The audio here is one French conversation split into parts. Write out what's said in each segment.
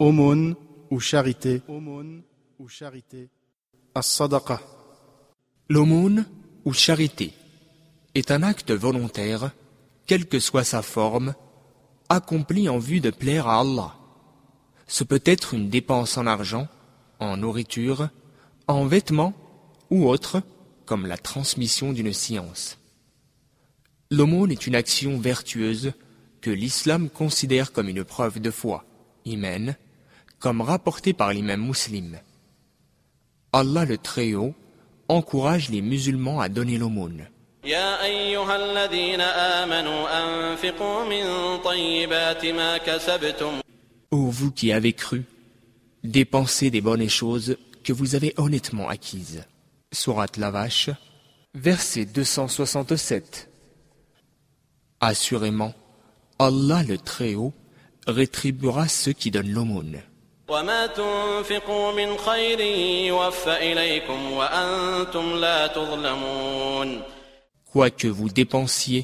Aumône ou charité. Aumône ou charité. As-sadaqa. L'aumône ou charité est un acte volontaire, quelle que soit sa forme, accompli en vue de plaire à Allah. Ce peut être une dépense en argent, en nourriture, en vêtements ou autre, comme la transmission d'une science. L'aumône est une action vertueuse que l'islam considère comme une preuve de foi, comme rapporté par l'imam muslim. Allah le Très-Haut encourage les musulmans à donner l'aumône. يا أيها الذين آمنوا أنفقوا من طيبات ما كسبتم Ô vous qui avez cru, dépensez des bonnes choses que vous avez honnêtement acquises. Sourate la vache, verset 267. Assurément, Allah le Très-Haut rétribuera ceux qui donnent l'aumône. وما تنفقوا من خير يوفى إليكم وأنتم لا تظلمون Quoi que vous dépensiez,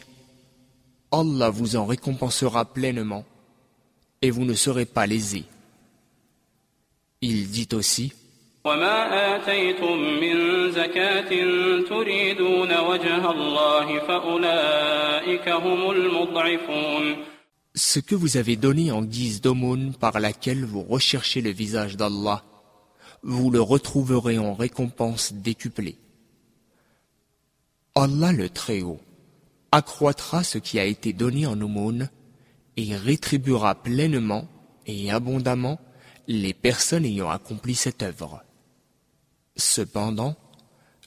Allah vous en récompensera pleinement et vous ne serez pas lésés. Il dit aussi وما آتيتم من زكاة تريدون وجه الله فأولئك هم المضعفون ce que vous avez donné en guise d'aumône par laquelle vous recherchez le visage d'Allah, vous le retrouverez en récompense décuplée. Allah le Très-Haut accroîtra ce qui a été donné en aumône et rétribuera pleinement et abondamment les personnes ayant accompli cette œuvre. Cependant,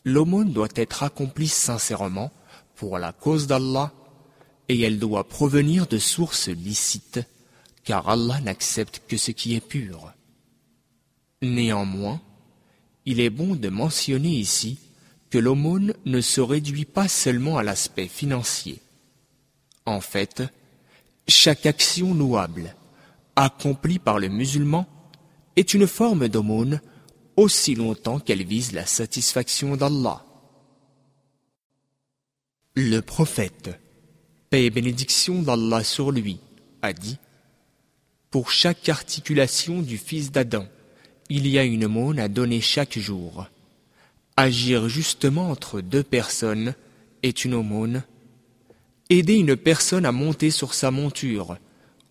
l'aumône doit être accomplie sincèrement pour la cause d'Allah et elle doit provenir de sources licites, car Allah n'accepte que ce qui est pur. Néanmoins, il est bon de mentionner ici que l'aumône ne se réduit pas seulement à l'aspect financier. En fait, chaque action louable, accomplie par le musulman, est une forme d'aumône aussi longtemps qu'elle vise la satisfaction d'Allah. Le prophète, paix et bénédiction d'Allah sur lui, a dit Pour chaque articulation du fils d'Adam, il y a une aumône à donner chaque jour. Agir justement entre deux personnes est une aumône. Aider une personne à monter sur sa monture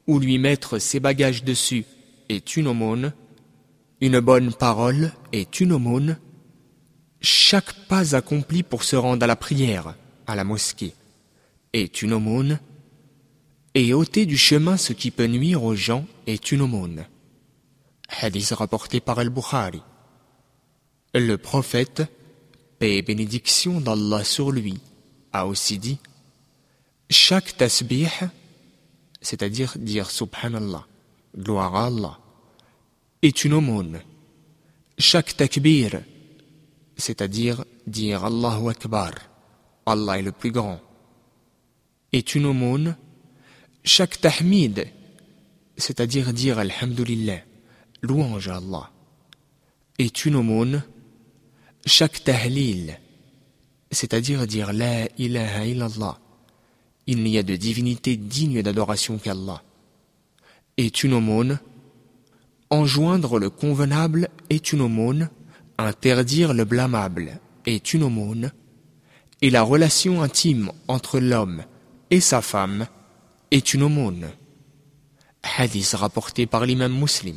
ou lui mettre ses bagages dessus est une aumône. Une bonne parole est une aumône. Chaque pas accompli pour se rendre à la prière, à la mosquée, est une aumône, et ôter du chemin ce qui peut nuire aux gens est une aumône. Hadith rapporté par Al-Bukhari. Le prophète, paix et bénédiction d'Allah sur lui, a aussi dit Chaque tasbih, c'est-à-dire dire Subhanallah, gloire à Allah, est une aumône. Chaque takbir, c'est-à-dire dire Allahu Akbar, Allah est le plus grand, est une aumône. Chaque tahmid, c'est-à-dire dire Alhamdulillah, louange à Allah, est une aumône. Chaque tahlil, c'est-à-dire dire La ilaha illallah, il n'y a de divinité digne d'adoration qu'Allah, est une aumône. Enjoindre le convenable est une aumône, interdire le blâmable est une aumône, et la relation intime entre l'homme et sa femme est une aumône. Hadith rapporté par l'imam muslim.